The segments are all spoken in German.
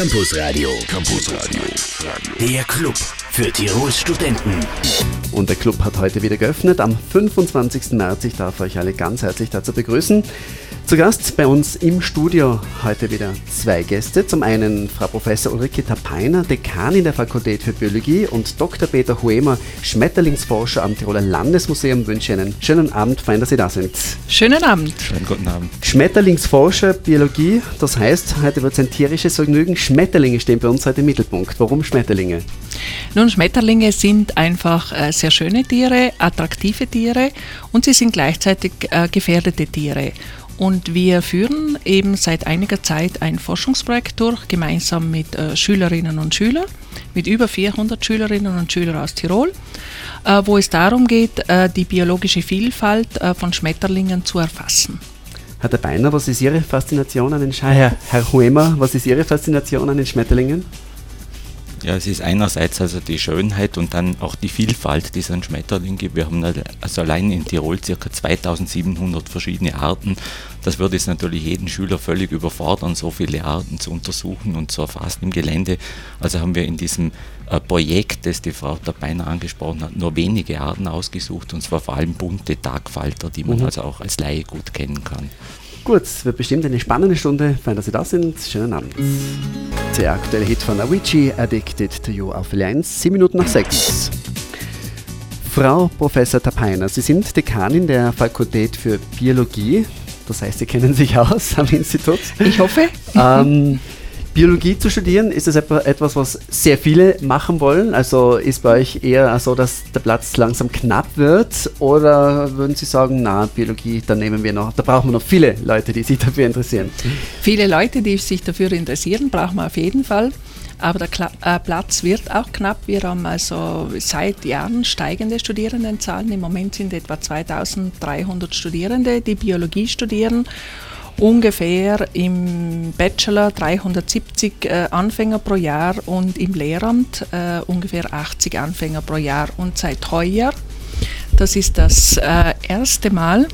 Campus Radio. Campus Radio. Der Club für Tirols Studenten. Und der Club hat heute wieder geöffnet. Am 25. März. Ich darf euch alle ganz herzlich dazu begrüßen. Zu Gast bei uns im Studio heute wieder zwei Gäste. Zum einen Frau Professor Ulrike Tapeiner, Dekanin der Fakultät für Biologie und Dr. Peter Huemer, Schmetterlingsforscher am Tiroler Landesmuseum. Wünsche einen schönen Abend, fein, dass Sie da sind. Schönen Abend. Schönen guten Abend. Schmetterlingsforscher, Biologie, das heißt, heute wird es ein tierisches Vergnügen. Schmetterlinge stehen bei uns heute im Mittelpunkt. Warum Schmetterlinge? Nun, Schmetterlinge sind einfach äh, sehr schöne Tiere, attraktive Tiere und sie sind gleichzeitig äh, gefährdete Tiere. Und wir führen eben seit einiger Zeit ein Forschungsprojekt durch, gemeinsam mit äh, Schülerinnen und Schülern, mit über 400 Schülerinnen und Schülern aus Tirol, äh, wo es darum geht, äh, die biologische Vielfalt äh, von Schmetterlingen zu erfassen. Herr Beiner, was ist Ihre Faszination an den Sch Herr, Herr Huemer, was ist Ihre Faszination an den Schmetterlingen? Ja, es ist einerseits also die Schönheit und dann auch die Vielfalt, die es an Schmetterlingen gibt. Wir haben also allein in Tirol ca. 2700 verschiedene Arten. Das würde jetzt natürlich jeden Schüler völlig überfordern, so viele Arten zu untersuchen und zu erfassen im Gelände. Also haben wir in diesem äh, Projekt, das die Frau Tabeiner angesprochen hat, nur wenige Arten ausgesucht und zwar vor allem bunte Tagfalter, die man mhm. also auch als Laie gut kennen kann. Gut, wird bestimmt eine spannende Stunde. Fein, dass Sie da sind. Schönen Abend. Der aktuelle Hit von Avicii, Addicted to You auf 1, 7 Minuten nach 6. Frau Professor Tapeiner, Sie sind Dekanin der Fakultät für Biologie. Das heißt, Sie kennen sich aus am Institut. Ich hoffe. Ähm, Biologie zu studieren, ist das etwas, was sehr viele machen wollen? Also ist bei euch eher so, dass der Platz langsam knapp wird? Oder würden Sie sagen, na, Biologie, da nehmen wir noch, da brauchen wir noch viele Leute, die sich dafür interessieren? Viele Leute, die sich dafür interessieren, brauchen wir auf jeden Fall. Aber der Kla äh, Platz wird auch knapp. Wir haben also seit Jahren steigende Studierendenzahlen. Im Moment sind etwa 2300 Studierende, die Biologie studieren ungefähr im Bachelor 370 äh, Anfänger pro Jahr und im Lehramt äh, ungefähr 80 Anfänger pro Jahr. Und seit heuer, das ist das äh, erste Mal,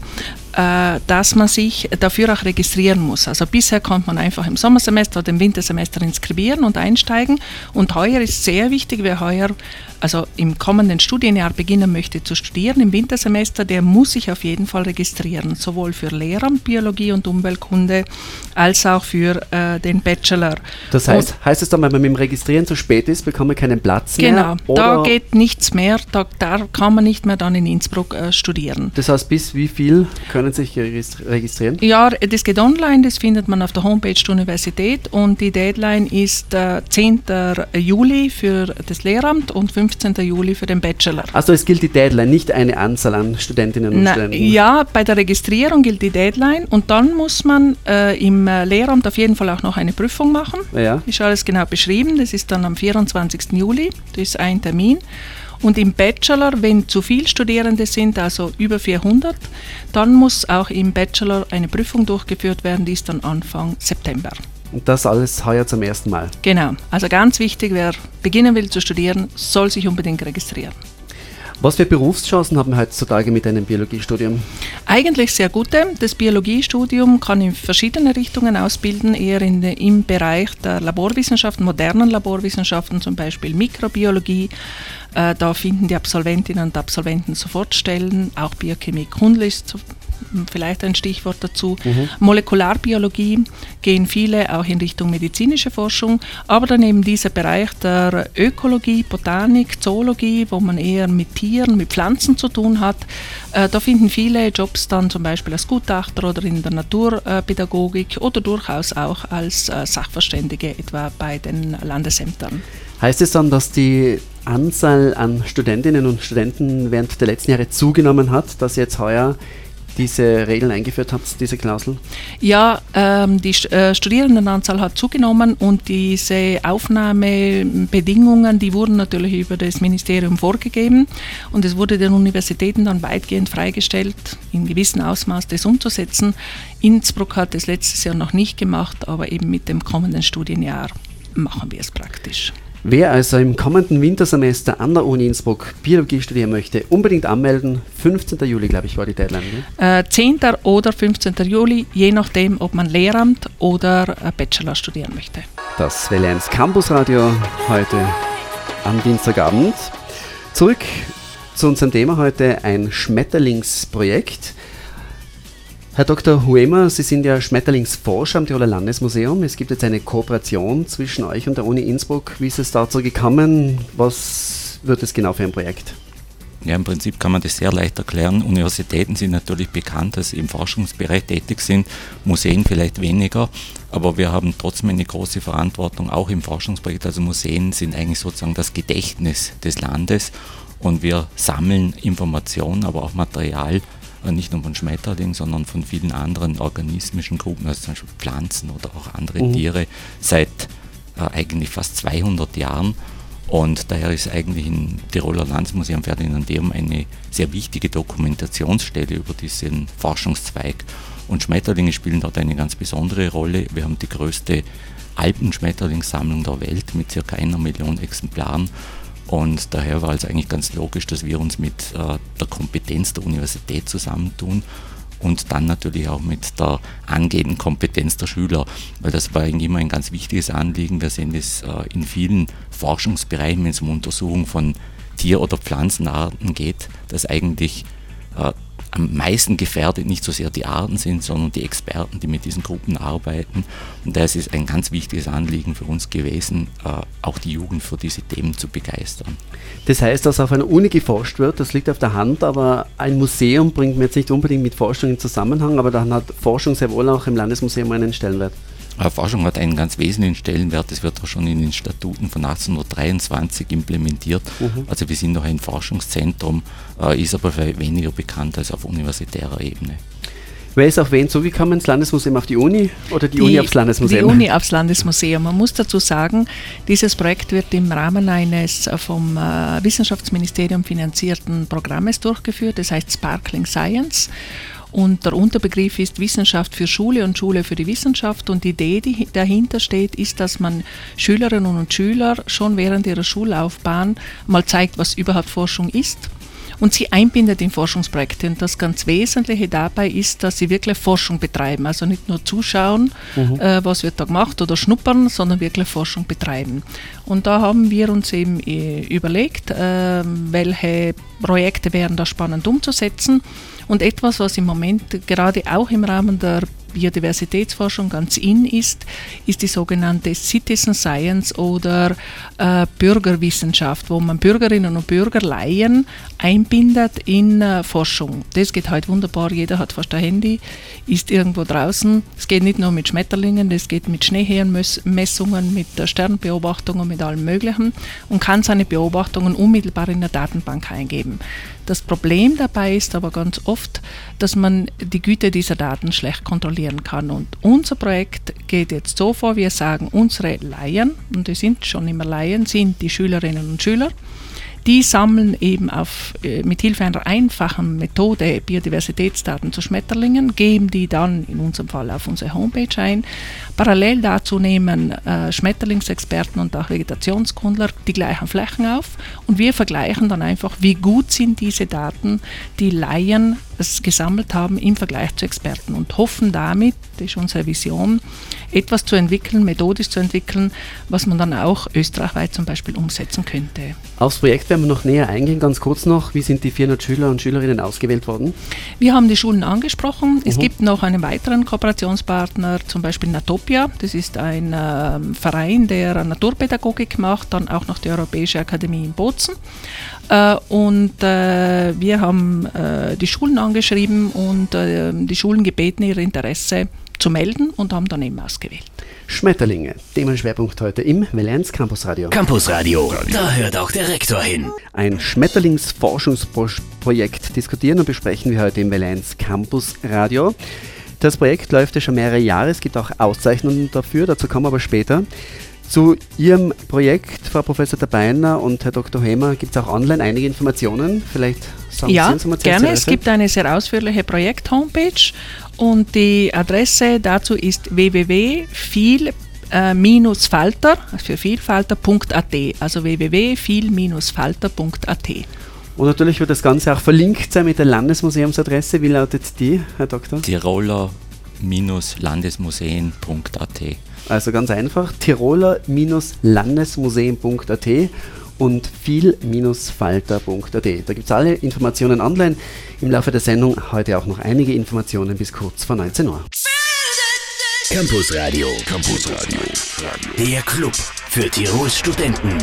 dass man sich dafür auch registrieren muss. Also bisher konnte man einfach im Sommersemester oder im Wintersemester inskribieren und einsteigen. Und heuer ist sehr wichtig, wer heuer also im kommenden Studienjahr beginnen möchte zu studieren im Wintersemester, der muss sich auf jeden Fall registrieren, sowohl für Lehramt, Biologie und Umweltkunde als auch für äh, den Bachelor. Das heißt, und, heißt es dann, wenn man mit dem Registrieren zu spät ist, bekommt man keinen Platz mehr? Genau, da geht nichts mehr, da, da, kann man nicht mehr dann in Innsbruck äh, studieren. Das heißt, bis wie viel können sich registrieren? Ja, das geht online, das findet man auf der Homepage der Universität und die Deadline ist äh, 10. Juli für das Lehramt und 5 15. Juli für den Bachelor. Also es gilt die Deadline, nicht eine Anzahl an Studentinnen und Na, Studenten? Ja, bei der Registrierung gilt die Deadline und dann muss man äh, im äh, Lehramt auf jeden Fall auch noch eine Prüfung machen. Ja. Ist alles genau beschrieben, das ist dann am 24. Juli, das ist ein Termin. Und im Bachelor, wenn zu viele Studierende sind, also über 400, dann muss auch im Bachelor eine Prüfung durchgeführt werden, die ist dann Anfang September. Und das alles heuer zum ersten Mal. Genau. Also ganz wichtig, wer beginnen will zu studieren, soll sich unbedingt registrieren. Was für Berufschancen haben wir heutzutage mit einem Biologiestudium? Eigentlich sehr gute. Das Biologiestudium kann in verschiedene Richtungen ausbilden, eher in im Bereich der Laborwissenschaften, modernen Laborwissenschaften, zum Beispiel Mikrobiologie. Äh, da finden die Absolventinnen und Absolventen sofort Stellen. Auch Biochemie, Kunde ist vielleicht ein Stichwort dazu. Mhm. Molekularbiologie gehen viele auch in Richtung medizinische Forschung, aber daneben dieser Bereich der Ökologie, Botanik, Zoologie, wo man eher mit Tieren, mit Pflanzen zu tun hat, äh, da finden viele Jobs dann zum Beispiel als Gutachter oder in der Naturpädagogik oder durchaus auch als äh, Sachverständige etwa bei den Landesämtern. Heißt es dann, dass die Anzahl an Studentinnen und Studenten während der letzten Jahre zugenommen hat, dass jetzt heuer diese Regeln eingeführt habt, diese Klausel? Ja, ähm, die äh, Studierendenanzahl hat zugenommen und diese Aufnahmebedingungen, die wurden natürlich über das Ministerium vorgegeben und es wurde den Universitäten dann weitgehend freigestellt, in gewissem Ausmaß das umzusetzen. Innsbruck hat es letztes Jahr noch nicht gemacht, aber eben mit dem kommenden Studienjahr machen wir es praktisch. Wer also im kommenden Wintersemester an der Uni Innsbruck Biologie studieren möchte, unbedingt anmelden. 15. Juli, glaube ich, war die Deadline. Äh, 10. oder 15. Juli, je nachdem, ob man Lehramt oder Bachelor studieren möchte. Das Welle 1 Campus Radio heute am Dienstagabend. Zurück zu unserem Thema heute, ein Schmetterlingsprojekt. Herr Dr. Huemer, Sie sind ja Schmetterlingsforscher am Tiroler Landesmuseum. Es gibt jetzt eine Kooperation zwischen euch und der Uni Innsbruck. Wie ist es dazu gekommen? Was wird es genau für ein Projekt? Ja, im Prinzip kann man das sehr leicht erklären. Universitäten sind natürlich bekannt, dass sie im Forschungsbereich tätig sind, Museen vielleicht weniger, aber wir haben trotzdem eine große Verantwortung auch im Forschungsprojekt. Also Museen sind eigentlich sozusagen das Gedächtnis des Landes und wir sammeln Informationen, aber auch Material nicht nur von Schmetterlingen, sondern von vielen anderen organismischen Gruppen, also zum Beispiel Pflanzen oder auch andere mhm. Tiere, seit äh, eigentlich fast 200 Jahren. Und daher ist eigentlich im Tiroler Landesmuseum Ferdinandeum eine sehr wichtige Dokumentationsstelle über diesen Forschungszweig. Und Schmetterlinge spielen dort eine ganz besondere Rolle. Wir haben die größte Alpenschmetterlingssammlung der Welt mit circa einer Million Exemplaren und daher war es eigentlich ganz logisch, dass wir uns mit äh, der Kompetenz der Universität zusammentun und dann natürlich auch mit der angehenden Kompetenz der Schüler, weil das war eigentlich immer ein ganz wichtiges Anliegen. Wir sehen das äh, in vielen Forschungsbereichen, wenn es um Untersuchung von Tier- oder Pflanzenarten geht, dass eigentlich äh, am meisten gefährdet nicht so sehr die Arten sind, sondern die Experten, die mit diesen Gruppen arbeiten. Und das ist ein ganz wichtiges Anliegen für uns gewesen, äh, auch die Jugend für diese Themen zu begeistern. Das heißt, dass auf einer Uni geforscht wird, das liegt auf der Hand, aber ein Museum bringt mir jetzt nicht unbedingt mit Forschung in Zusammenhang, aber dann hat Forschung sehr wohl auch im Landesmuseum einen Stellenwert. Forschung hat einen ganz wesentlichen Stellenwert. Das wird auch schon in den Statuten von 1823 implementiert. Mhm. Also wir sind noch ein Forschungszentrum, äh, ist aber weniger bekannt als auf universitärer Ebene. Wer ist auf wen zugekommen? Das Landesmuseum auf die Uni oder die, die, Uni aufs Landesmuseum? Die Uni aufs Landesmuseum. Man muss dazu sagen, dieses Projekt wird im Rahmen eines vom äh, Wissenschaftsministerium finanzierten Programmes durchgeführt, das heißt Sparkling Science. Und der Unterbegriff ist Wissenschaft für Schule und Schule für die Wissenschaft. Und die Idee, die dahinter steht, ist, dass man Schülerinnen und Schüler schon während ihrer Schullaufbahn mal zeigt, was überhaupt Forschung ist und sie einbindet in Forschungsprojekte. Und das ganz Wesentliche dabei ist, dass sie wirklich Forschung betreiben. Also nicht nur zuschauen, mhm. äh, was wird da gemacht oder schnuppern, sondern wirklich Forschung betreiben. Und da haben wir uns eben äh, überlegt, äh, welche Projekte wären da spannend umzusetzen. Und etwas, was im Moment gerade auch im Rahmen der Biodiversitätsforschung ganz in ist, ist die sogenannte Citizen Science oder äh, Bürgerwissenschaft, wo man Bürgerinnen und Bürger Laien einbindet in äh, Forschung. Das geht halt wunderbar, jeder hat fast ein Handy, ist irgendwo draußen. Es geht nicht nur mit Schmetterlingen, es geht mit Schneeherrenmessungen, mit Sternbeobachtungen, mit allem Möglichen und kann seine Beobachtungen unmittelbar in der Datenbank eingeben. Das Problem dabei ist aber ganz oft, dass man die Güte dieser Daten schlecht kontrollieren kann. Und unser Projekt geht jetzt so vor, wir sagen, unsere Laien, und die sind schon immer Laien, sind die Schülerinnen und Schüler, die sammeln eben auf, äh, mit Hilfe einer einfachen Methode Biodiversitätsdaten zu Schmetterlingen, geben die dann in unserem Fall auf unsere Homepage ein. Parallel dazu nehmen äh, Schmetterlingsexperten und auch Vegetationskundler die gleichen Flächen auf und wir vergleichen dann einfach, wie gut sind diese Daten, die Laien es gesammelt haben im Vergleich zu Experten und hoffen damit, das ist unsere Vision, etwas zu entwickeln, methodisch zu entwickeln, was man dann auch österreichweit zum Beispiel umsetzen könnte. Aufs Projekt werden wir noch näher eingehen. Ganz kurz noch, wie sind die 400 Schüler und Schülerinnen ausgewählt worden? Wir haben die Schulen angesprochen. Es mhm. gibt noch einen weiteren Kooperationspartner, zum Beispiel Natopia. Das ist ein äh, Verein, der Naturpädagogik macht, dann auch noch die Europäische Akademie in Bozen. Äh, und äh, wir haben äh, die Schulen angeschrieben und äh, die Schulen gebeten, ihr Interesse zu melden und haben dann eben ausgewählt. Schmetterlinge, Themenschwerpunkt heute im Valenz Campusradio. Campusradio, da hört auch der Rektor hin. Ein Schmetterlingsforschungsprojekt diskutieren und besprechen wir heute im Valenz Campusradio. Das Projekt läuft ja schon mehrere Jahre, es gibt auch Auszeichnungen dafür, dazu kommen wir aber später. Zu Ihrem Projekt, Frau Professor Dabeiner und Herr Dr. Hemer, gibt es auch online einige Informationen. Vielleicht sagen ja, Sie uns mal gerne. Es gibt eine sehr ausführliche Projekt-Homepage und die Adresse dazu ist www.viel äh, minus Falter, für Vielfalter.at, also www.viel-falter.at. Und natürlich wird das Ganze auch verlinkt sein mit der Landesmuseumsadresse. Wie lautet die, Herr Doktor? Tiroler-landesmuseen.at. Also ganz einfach, tiroler-landesmuseen.at und viel-falter.at. Da gibt es alle Informationen online. Im Laufe der Sendung heute auch noch einige Informationen bis kurz vor 19 Uhr. Campus Radio. Campus Radio. Der Club für Tirols Studenten.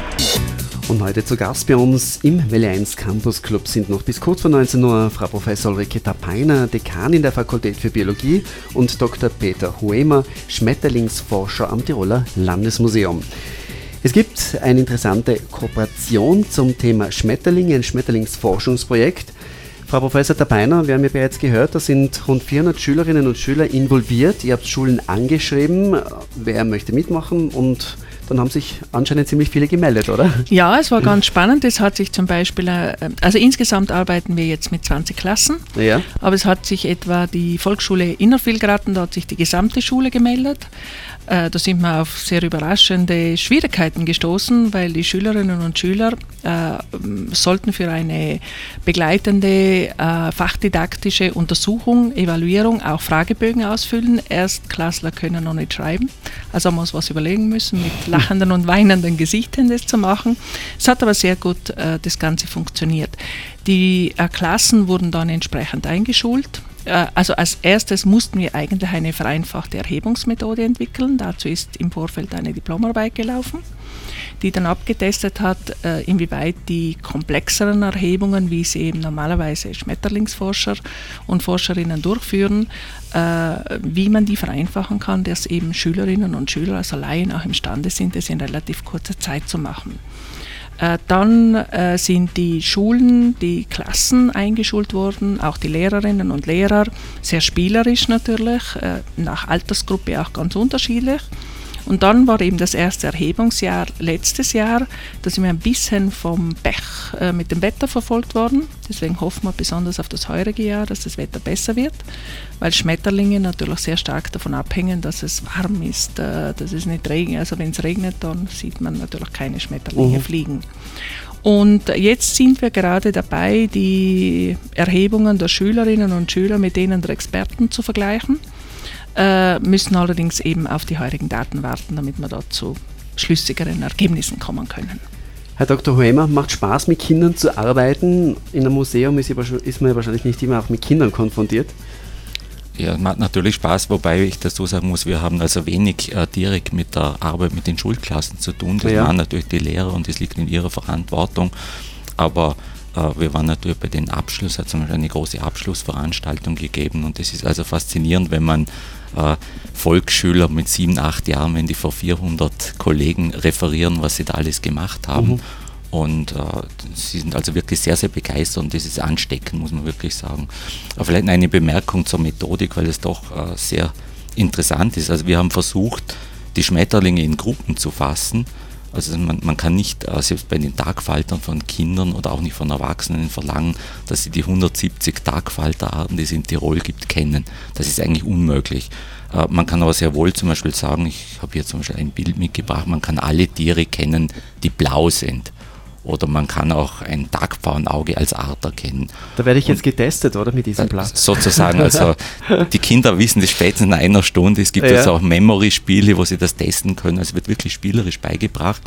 Und heute zu Gast bei uns im Welle 1 Campus Club sind noch bis kurz vor 19 Uhr Frau Professor Ulrike Tapainer, Dekan in der Fakultät für Biologie und Dr. Peter Huemer, Schmetterlingsforscher am Tiroler Landesmuseum. Es gibt eine interessante Kooperation zum Thema Schmetterlinge, ein Schmetterlingsforschungsprojekt. Frau Professor Tabeiner, wir haben ja bereits gehört, da sind rund 400 Schülerinnen und Schüler involviert. Ihr habt Schulen angeschrieben, wer möchte mitmachen und dann haben sich anscheinend ziemlich viele gemeldet, oder? Ja, es war ganz spannend. Es hat sich zum Beispiel, äh, also insgesamt arbeiten wir jetzt mit 20 Klassen, ja. aber es hat sich etwa die Volksschule Innervilgraten, da hat sich die gesamte Schule gemeldet. Äh, da sind wir auf sehr überraschende Schwierigkeiten gestoßen, weil die Schülerinnen und Schüler äh, sollten für eine begleitende äh, fachdidaktische Untersuchung, Evaluierung auch Fragebögen ausfüllen. Erstklässler können noch nicht schreiben, also haben wir uns was überlegen müssen, mit lachenden und weinenden Gesichtern das zu machen. Es hat aber sehr gut äh, das Ganze funktioniert. Die äh, Klassen wurden dann entsprechend eingeschult also als erstes mussten wir eigentlich eine vereinfachte Erhebungsmethode entwickeln. Dazu ist im Vorfeld eine Diplomarbeit gelaufen, die dann abgetestet hat, äh, inwieweit die komplexeren Erhebungen, wie sie eben normalerweise Schmetterlingsforscher und Forscherinnen durchführen, äh, wie man die vereinfachen kann, dass eben Schülerinnen und Schüler, also Laien, auch imstande sind, das in relativ kurzer Zeit zu machen. Äh, dann äh, sind die Schulen, die Klassen eingeschult worden, auch die Lehrerinnen und Lehrer, sehr spielerisch natürlich, äh, nach Altersgruppe auch ganz unterschiedlich. Und dann war eben das erste Erhebungsjahr letztes Jahr, da sind wir ein bisschen vom Pech äh, mit dem Wetter verfolgt worden. Deswegen hoffen wir besonders auf das heurige Jahr, dass das Wetter besser wird, weil Schmetterlinge natürlich sehr stark davon abhängen, dass es warm ist, äh, dass es nicht regnet. Also wenn es regnet, dann sieht man natürlich keine Schmetterlinge mhm. fliegen. Und jetzt sind wir gerade dabei, die Erhebungen der Schülerinnen und Schüler mit denen der Experten zu vergleichen äh, müssen allerdings eben auf die heurigen Daten warten, damit wir dort zu schlüssigeren Ergebnissen kommen können. Herr Dr. Hoemer, macht Spaß mit Kindern zu arbeiten. In einem Museum ist, ist man ja wahrscheinlich nicht immer auch mit Kindern konfrontiert. Ja, macht natürlich Spaß, wobei ich dazu sagen muss, wir haben also wenig äh, direkt mit der Arbeit mit den Schulklassen zu tun. Das ja. waren natürlich die Lehrer und das liegt in ihrer Verantwortung. Aber wir waren natürlich bei den Abschluss, hat es eine große Abschlussveranstaltung gegeben und es ist also faszinierend, wenn man äh, Volksschüler mit sieben, acht Jahren, wenn die vor 400 Kollegen referieren, was sie da alles gemacht haben. Mhm. Und äh, sie sind also wirklich sehr, sehr begeistert und das ist ansteckend, muss man wirklich sagen. Aber vielleicht eine Bemerkung zur Methodik, weil es doch äh, sehr interessant ist. Also wir haben versucht, die Schmetterlinge in Gruppen zu fassen also man, man kann nicht, äh, selbst bei den Tagfaltern von Kindern oder auch nicht von Erwachsenen verlangen, dass sie die 170 Tagfalterarten, die es in Tirol gibt, kennen. Das ist eigentlich unmöglich. Äh, man kann aber sehr wohl zum Beispiel sagen, ich habe hier zum Beispiel ein Bild mitgebracht, man kann alle Tiere kennen, die blau sind. Oder man kann auch ein Tagpfauenauge als Art erkennen. Da werde ich jetzt getestet, oder mit diesem Blatt? Sozusagen, also die Kinder wissen das spätestens in einer Stunde. Es gibt ja. also auch Memory-Spiele, wo sie das testen können. Also es wird wirklich spielerisch beigebracht.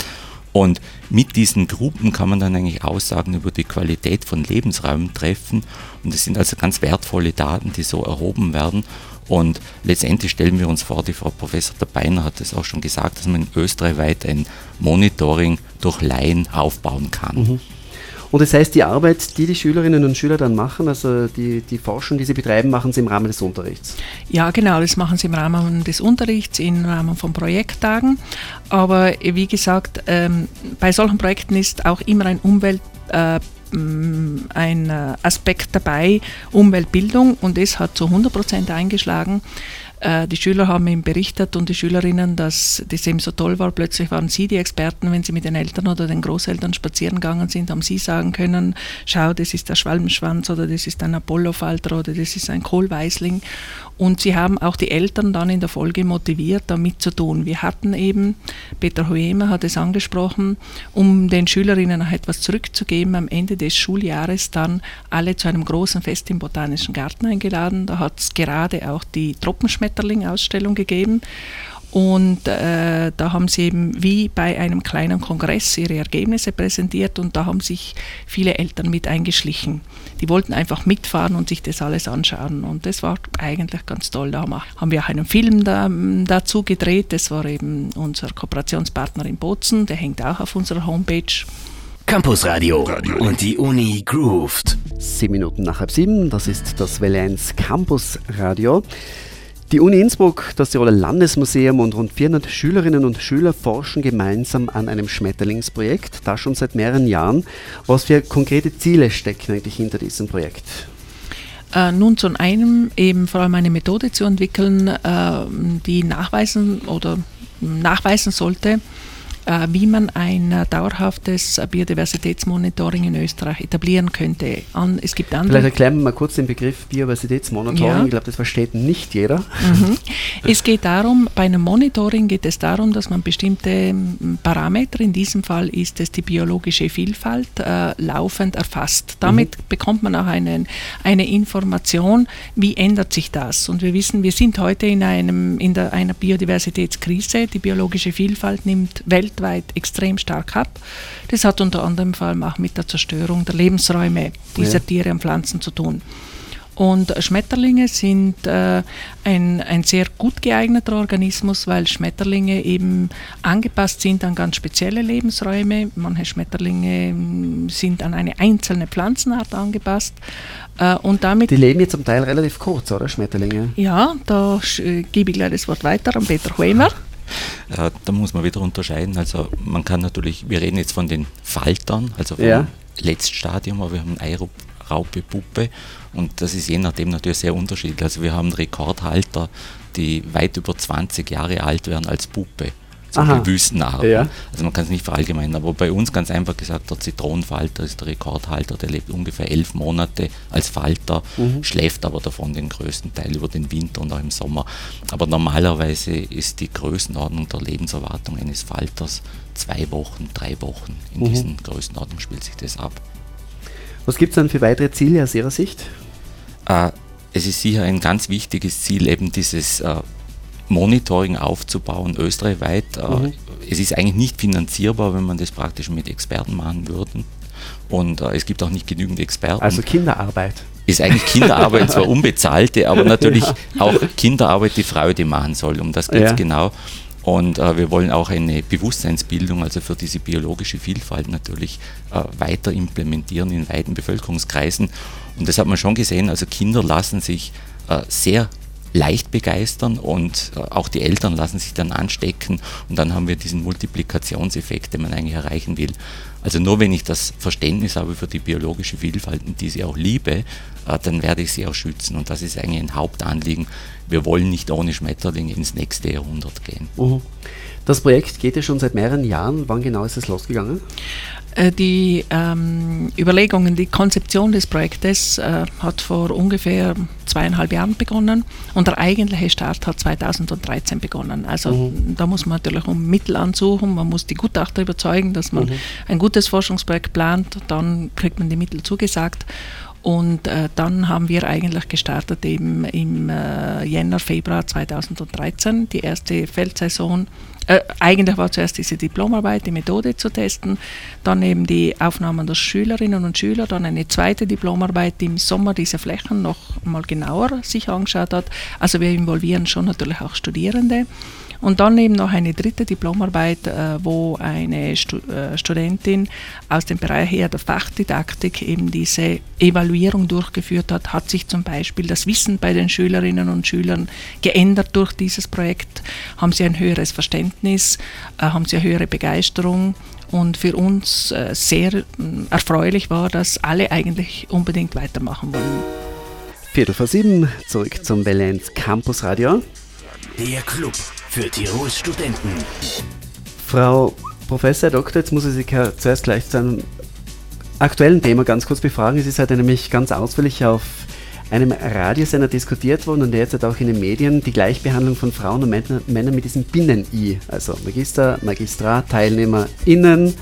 Und mit diesen Gruppen kann man dann eigentlich Aussagen über die Qualität von Lebensräumen treffen. Und das sind also ganz wertvolle Daten, die so erhoben werden. Und letztendlich stellen wir uns vor, die Frau Professor Beiner hat es auch schon gesagt, dass man in Österreich weit ein Monitoring durch Laien aufbauen kann. Mhm. Und das heißt, die Arbeit, die die Schülerinnen und Schüler dann machen, also die, die Forschung, die sie betreiben, machen sie im Rahmen des Unterrichts? Ja, genau, das machen sie im Rahmen des Unterrichts, im Rahmen von Projekttagen. Aber wie gesagt, ähm, bei solchen Projekten ist auch immer ein Umwelt- äh, ein Aspekt dabei, Umweltbildung, und das hat zu 100 Prozent eingeschlagen. Äh, die Schüler haben ihm berichtet und die Schülerinnen, dass das eben so toll war. Plötzlich waren sie die Experten, wenn sie mit den Eltern oder den Großeltern spazieren gegangen sind, haben sie sagen können, schau, das ist der Schwalbenschwanz oder das ist ein Apollofalter oder das ist ein Kohlweißling. Und sie haben auch die Eltern dann in der Folge motiviert, da mitzutun. Wir hatten eben, Peter Hoemer hat es angesprochen, um den Schülerinnen noch etwas zurückzugeben, am Ende des Schuljahres dann alle zu einem großen Fest im Botanischen Garten eingeladen. Da hat es gerade auch die Troppenschmetterling-Ausstellung gegeben. Und äh, da haben sie eben wie bei einem kleinen Kongress ihre Ergebnisse präsentiert und da haben sich viele Eltern mit eingeschlichen. Die wollten einfach mitfahren und sich das alles anschauen und das war eigentlich ganz toll. Da haben wir auch einen Film da, dazu gedreht. Das war eben unser Kooperationspartner in Bozen, der hängt auch auf unserer Homepage. Campus Radio und die Uni grooved. Sieben Minuten nach halb sieben, das ist das Welle 1 Campus Radio. Die Uni Innsbruck, das Tiroler Landesmuseum und rund 400 Schülerinnen und Schüler forschen gemeinsam an einem Schmetterlingsprojekt, das schon seit mehreren Jahren. Was für konkrete Ziele stecken eigentlich hinter diesem Projekt? Äh, nun zum einen eben vor allem eine Methode zu entwickeln, äh, die nachweisen oder nachweisen sollte, wie man ein äh, dauerhaftes Biodiversitätsmonitoring in Österreich etablieren könnte. es gibt andere Vielleicht erklären wir mal kurz den Begriff Biodiversitätsmonitoring. Ja. Ich glaube, das versteht nicht jeder. Mhm. Es geht darum, bei einem Monitoring geht es darum, dass man bestimmte Parameter, in diesem Fall ist es die biologische Vielfalt, äh, laufend erfasst. Damit mhm. bekommt man auch einen, eine Information, wie ändert sich das. Und wir wissen, wir sind heute in, einem, in der, einer Biodiversitätskrise. Die biologische Vielfalt nimmt weltweit weltweit extrem stark ab. Das hat unter anderem vor allem auch mit der Zerstörung der Lebensräume dieser ja. Tiere und Pflanzen zu tun. Und Schmetterlinge sind äh, ein, ein sehr gut geeigneter Organismus, weil Schmetterlinge eben angepasst sind an ganz spezielle Lebensräume. Manche Schmetterlinge hm, sind an eine einzelne Pflanzenart angepasst. Äh, und damit Die leben jetzt zum Teil relativ kurz, oder Schmetterlinge? Ja, da äh, gebe ich gleich das Wort weiter an Peter Huemer. Äh, da muss man wieder unterscheiden. Also man kann natürlich, wir reden jetzt von den Faltern, also vom ja. Letztstadium, aber wir haben eine Raupe, Puppe und das ist je nachdem natürlich sehr unterschiedlich. Also wir haben Rekordhalter, die weit über 20 Jahre alt werden als Puppe so Wüstenarten. Ja. Also man kann es nicht verallgemeinern, aber bei uns ganz einfach gesagt, der Zitronenfalter ist der Rekordhalter, der lebt ungefähr elf Monate als Falter, mhm. schläft aber davon den größten Teil über den Winter und auch im Sommer. Aber normalerweise ist die Größenordnung der Lebenserwartung eines Falters zwei Wochen, drei Wochen. In mhm. diesen Größenordnungen spielt sich das ab. Was gibt es dann für weitere Ziele aus Ihrer Sicht? Äh, es ist sicher ein ganz wichtiges Ziel, eben dieses äh, Monitoring aufzubauen, österreichweit. Äh, mhm. Es ist eigentlich nicht finanzierbar, wenn man das praktisch mit Experten machen würde. Und äh, es gibt auch nicht genügend Experten. Also Kinderarbeit. Ist eigentlich Kinderarbeit, zwar unbezahlte, aber natürlich ja. auch Kinderarbeit, die Freude machen soll. Um das geht es ja. genau. Und äh, wir wollen auch eine Bewusstseinsbildung, also für diese biologische Vielfalt natürlich äh, weiter implementieren in weiten Bevölkerungskreisen. Und das hat man schon gesehen, also Kinder lassen sich äh, sehr leicht begeistern und äh, auch die Eltern lassen sich dann anstecken und dann haben wir diesen Multiplikationseffekt, den man eigentlich erreichen will. Also nur wenn ich das Verständnis habe für die biologische Vielfalt und diese auch liebe, äh, dann werde ich sie auch schützen und das ist eigentlich ein Hauptanliegen. Wir wollen nicht ohne Schmetterlinge ins nächste Jahrhundert gehen. Uh Das Projekt geht ja schon seit mehreren Jahren. Wann genau ist es losgegangen? Äh, die ähm, Überlegungen, die Konzeption des Projektes äh, hat vor ungefähr zweieinhalb Jahren begonnen und der eigentliche Start hat 2013 begonnen. Also mhm. da muss man natürlich um Mittel ansuchen, man muss die Gutachter überzeugen, dass man mhm. ein gutes Forschungsprojekt plant, dann kriegt man die Mittel zugesagt und äh, dann haben wir eigentlich gestartet eben im äh, Jänner, Februar 2013, die erste Feldsaison. Äh, eigentlich war zuerst diese Diplomarbeit, die Methode zu testen, dann eben die Aufnahmen der Schülerinnen und Schüler, dann eine zweite Diplomarbeit, die im Sommer diese Flächen noch mal genauer sich angeschaut hat. Also wir involvieren schon natürlich auch Studierende. Und dann eben noch eine dritte Diplomarbeit, äh, wo eine Stu äh, Studentin aus dem Bereich her der Fachdidaktik eben diese Evaluierung durchgeführt hat. Hat sich zum Beispiel das Wissen bei den Schülerinnen und Schülern geändert durch dieses Projekt? Haben sie ein höheres Verständnis? Äh, haben sie eine höhere Begeisterung? Und für uns äh, sehr äh, erfreulich war, dass alle eigentlich unbedingt weitermachen wollen. Viertel vor sieben, zurück zum Valenz Campus Radio. Der Club für Tirols Studenten. Frau Professor Doktor, jetzt muss ich Sie zuerst gleich zu einem aktuellen Thema ganz kurz befragen. Es ist heute nämlich ganz ausführlich auf einem Radiosender diskutiert worden und derzeit auch in den Medien die Gleichbehandlung von Frauen und Männern mit diesem Binnen-I, also Magister, Magistrat, TeilnehmerInnen.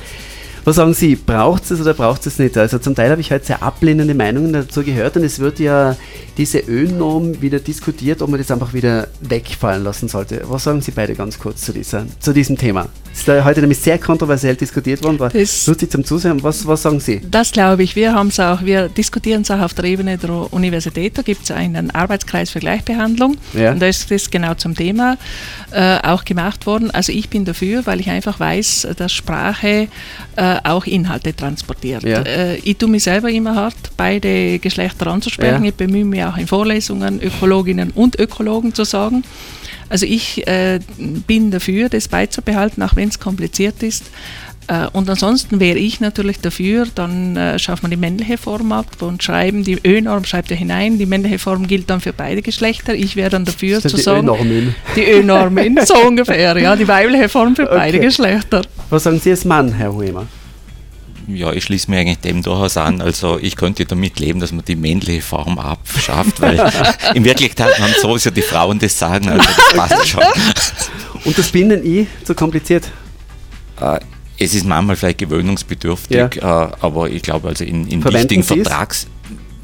Was sagen Sie, braucht es oder braucht es nicht? Also zum Teil habe ich heute sehr ablehnende Meinungen dazu gehört und es wird ja diese Ölnorm wieder diskutiert, ob man das einfach wieder wegfallen lassen sollte. Was sagen Sie beide ganz kurz zu, dieser, zu diesem Thema? Es ist da heute nämlich sehr kontroversiell diskutiert worden, war das, lustig zum Zusehen. Was, was sagen Sie? Das glaube ich. Wir haben es auch, wir diskutieren es auch auf der Ebene der Universität. Da gibt es einen Arbeitskreis für Gleichbehandlung. Ja. Und da ist das genau zum Thema äh, auch gemacht worden. Also ich bin dafür, weil ich einfach weiß, dass Sprache äh, auch Inhalte transportiert. Ja. Äh, ich tue mich selber immer hart, beide Geschlechter anzusprechen. Ja. Ich bemühe mich auch in Vorlesungen Ökologinnen und Ökologen zu sagen. Also ich äh, bin dafür, das beizubehalten, auch wenn es kompliziert ist. Äh, und ansonsten wäre ich natürlich dafür, dann äh, schafft man die männliche Form ab und schreiben, die Ö-Norm schreibt er hinein, die männliche Form gilt dann für beide Geschlechter. Ich wäre dann dafür zu die sagen, Ö-Normin. die Ö-Normin, so ungefähr, ja, die weibliche Form für okay. beide Geschlechter. Was sagen Sie als Mann, Herr Huemer? Ja, ich schließe mir eigentlich dem durchaus an. Also ich könnte damit leben, dass man die männliche Form abschafft, weil in Wirklichkeit haben so ja die Frauen das sagen, also das passt schon. Und das Binnen-I so kompliziert? Äh, es ist manchmal vielleicht gewöhnungsbedürftig, ja. äh, aber ich glaube also in, in wichtigen Vertrags...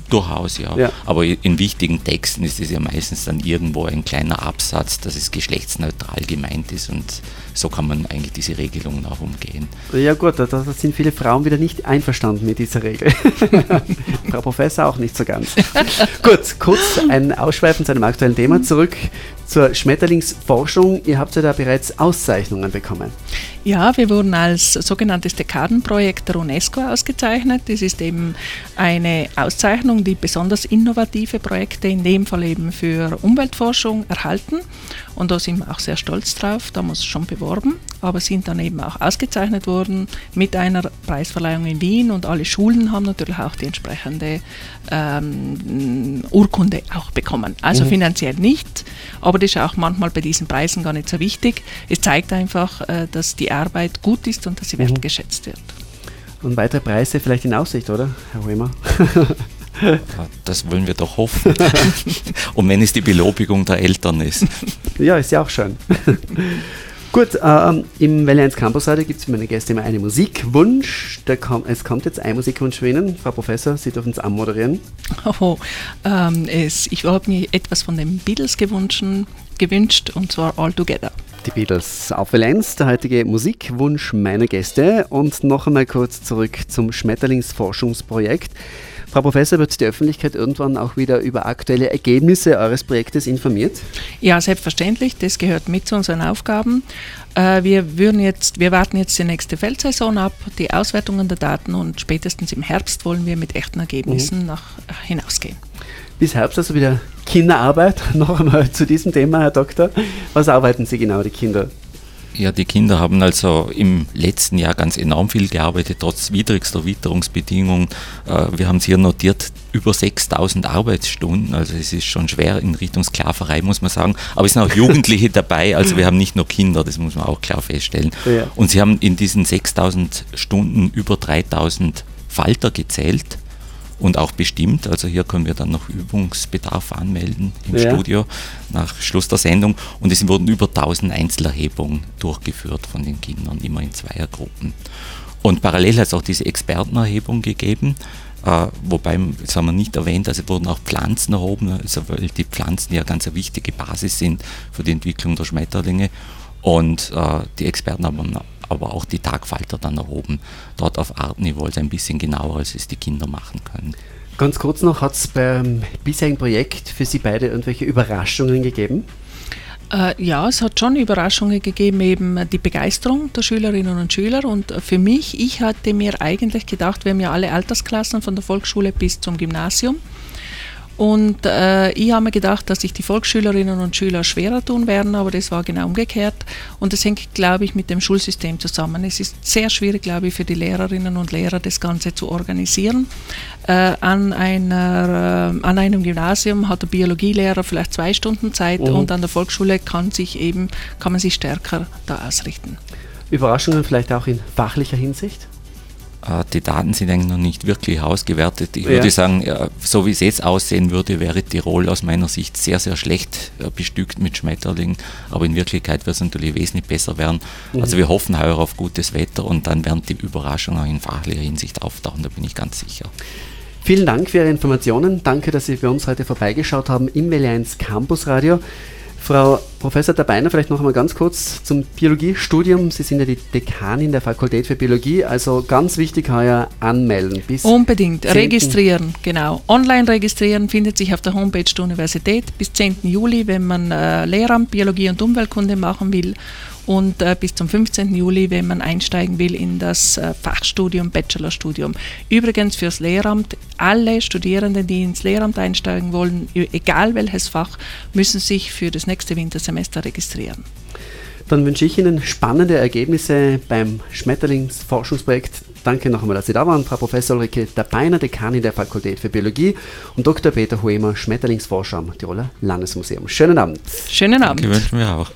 Durchaus, ja. ja. Aber in wichtigen Texten ist es ja meistens dann irgendwo ein kleiner Absatz, dass es geschlechtsneutral gemeint ist und so kann man eigentlich diese Regelungen auch umgehen. Ja gut, da, da sind viele Frauen wieder nicht einverstanden mit dieser Regel. Frau Professor auch nicht so ganz. gut, kurz ein Ausschweifen zu einem aktuellen Thema zurück zur Schmetterlingsforschung. Ihr habt ja da bereits Auszeichnungen bekommen. Ja, wir wurden als sogenanntes Dekadenprojekt der UNESCO ausgezeichnet. Das ist eben eine Auszeichnung, die besonders innovative Projekte, in dem Fall eben für Umweltforschung, erhalten. Und da sind wir auch sehr stolz drauf. Da muss schon beworben, aber sind dann eben auch ausgezeichnet worden mit einer Preisverleihung in Wien. Und alle Schulen haben natürlich auch die entsprechende ähm, Urkunde auch bekommen. Also mhm. finanziell nicht, aber das ist auch manchmal bei diesen Preisen gar nicht so wichtig. Es zeigt einfach, äh, dass die Arbeit gut ist und dass sie mhm. wertgeschätzt wird. Und weitere Preise vielleicht in Aussicht, oder, Herr Römer? Das wollen wir doch hoffen. und wenn es die Belobigung der Eltern ist. Ja, ist ja auch schön. Gut, äh, im 1 Campus Radio gibt es für meine Gäste immer einen Musikwunsch. Kommt, es kommt jetzt ein Musikwunsch für Ihnen. Frau Professor, Sie dürfen es anmoderieren. Oh, ähm, es, ich habe mir etwas von den Beatles gewünscht, gewünscht und zwar All Together. Die Beatles auf Welle 1, der heutige Musikwunsch meiner Gäste. Und noch einmal kurz zurück zum Schmetterlingsforschungsprojekt. Frau Professor, wird die Öffentlichkeit irgendwann auch wieder über aktuelle Ergebnisse eures Projektes informiert? Ja, selbstverständlich. Das gehört mit zu unseren Aufgaben. Äh, wir, würden jetzt, wir warten jetzt die nächste Feldsaison ab, die Auswertungen der Daten und spätestens im Herbst wollen wir mit echten Ergebnissen mhm. nach, äh, hinausgehen. Bis Herbst also wieder Kinderarbeit. Noch einmal zu diesem Thema, Herr Doktor. Was arbeiten Sie genau, die Kinder? Ja, die Kinder haben also im letzten Jahr ganz enorm viel gearbeitet, trotz widrigster Witterungsbedingungen. Äh, wir haben es hier notiert, über 6000 Arbeitsstunden. Also es ist schon schwer in Richtung Sklaverei, muss man sagen. Aber es sind auch Jugendliche dabei, also wir haben nicht nur Kinder, das muss man auch klar feststellen. Ja. Und sie haben in diesen 6000 Stunden über 3000 Falter gezählt und auch bestimmt. Also hier können wir dann noch Übungsbedarf anmelden im ja. Studio nach Schluss der Sendung. Und es wurden über 1000 Einzelerhebungen durchgeführt von den Kindern, immer in Zweiergruppen. Und parallel hat es auch diese Expertenerhebung gegeben. Uh, wobei, das haben wir nicht erwähnt, also wurden auch Pflanzen erhoben, also weil die Pflanzen ja ganz eine wichtige Basis sind für die Entwicklung der Schmetterlinge. Und uh, die Experten haben aber auch die Tagfalter dann erhoben, dort auf Artniveau, also ein bisschen genauer, als es die Kinder machen können. Ganz kurz noch, hat es beim bisherigen Projekt für Sie beide irgendwelche Überraschungen gegeben? Äh, ja, es hat schon Überraschungen gegeben, eben die Begeisterung der Schülerinnen und Schüler. Und für mich, ich hatte mir eigentlich gedacht, wir haben ja alle Altersklassen von der Volksschule bis zum Gymnasium. Und äh, ich habe mir gedacht, dass sich die Volksschülerinnen und Schüler schwerer tun werden, aber das war genau umgekehrt. Und das hängt, glaube ich, mit dem Schulsystem zusammen. Es ist sehr schwierig, glaube ich, für die Lehrerinnen und Lehrer, das Ganze zu organisieren. Äh, an, einer, äh, an einem Gymnasium hat der Biologielehrer vielleicht zwei Stunden Zeit mhm. und an der Volksschule kann, sich eben, kann man sich stärker da ausrichten. Überraschungen vielleicht auch in fachlicher Hinsicht? Äh, die Daten sind eigentlich noch nicht wirklich ausgewertet. Ich ja. würde sagen, so wie es jetzt aussehen würde, wäre Tirol aus meiner Sicht sehr, sehr schlecht äh, bestückt mit Schmetterlingen. Aber in Wirklichkeit wird es natürlich wesentlich besser werden. Mhm. Also wir hoffen heuer auf gutes Wetter und dann werden die Überraschungen auch in fachlicher Hinsicht auftauchen, da bin ich ganz sicher. Vielen Dank für Ihre Informationen. Danke, dass Sie bei uns heute vorbeigeschaut haben im WL1 Campus Radio. Frau Professor Dabeiner, vielleicht noch einmal ganz kurz zum Biologiestudium. Sie sind ja die Dekanin der Fakultät für Biologie, also ganz wichtig heuer anmelden. Bis Unbedingt, registrieren, genau. Online registrieren findet sich auf der Homepage der Universität bis 10. Juli, wenn man äh, Lehramt Biologie und Umweltkunde machen will und äh, bis zum 15. Juli, wenn man einsteigen will in das äh, Fachstudium, Bachelorstudium. Übrigens fürs Lehramt, alle Studierenden, die ins Lehramt einsteigen wollen, egal welches Fach, müssen sich für das nächste Wintersemester registrieren. Dann wünsche ich Ihnen spannende Ergebnisse beim Schmetterlingsforschungsprojekt. Danke noch einmal, dass Sie da waren, Frau Professor Ulrike Dabeiner, Dekanin der Fakultät für Biologie und Dr. Peter Huemer, Schmetterlingsforscher am Tiroler Landesmuseum. Schönen Abend. Schönen Abend. Danke, wünschen wir auch.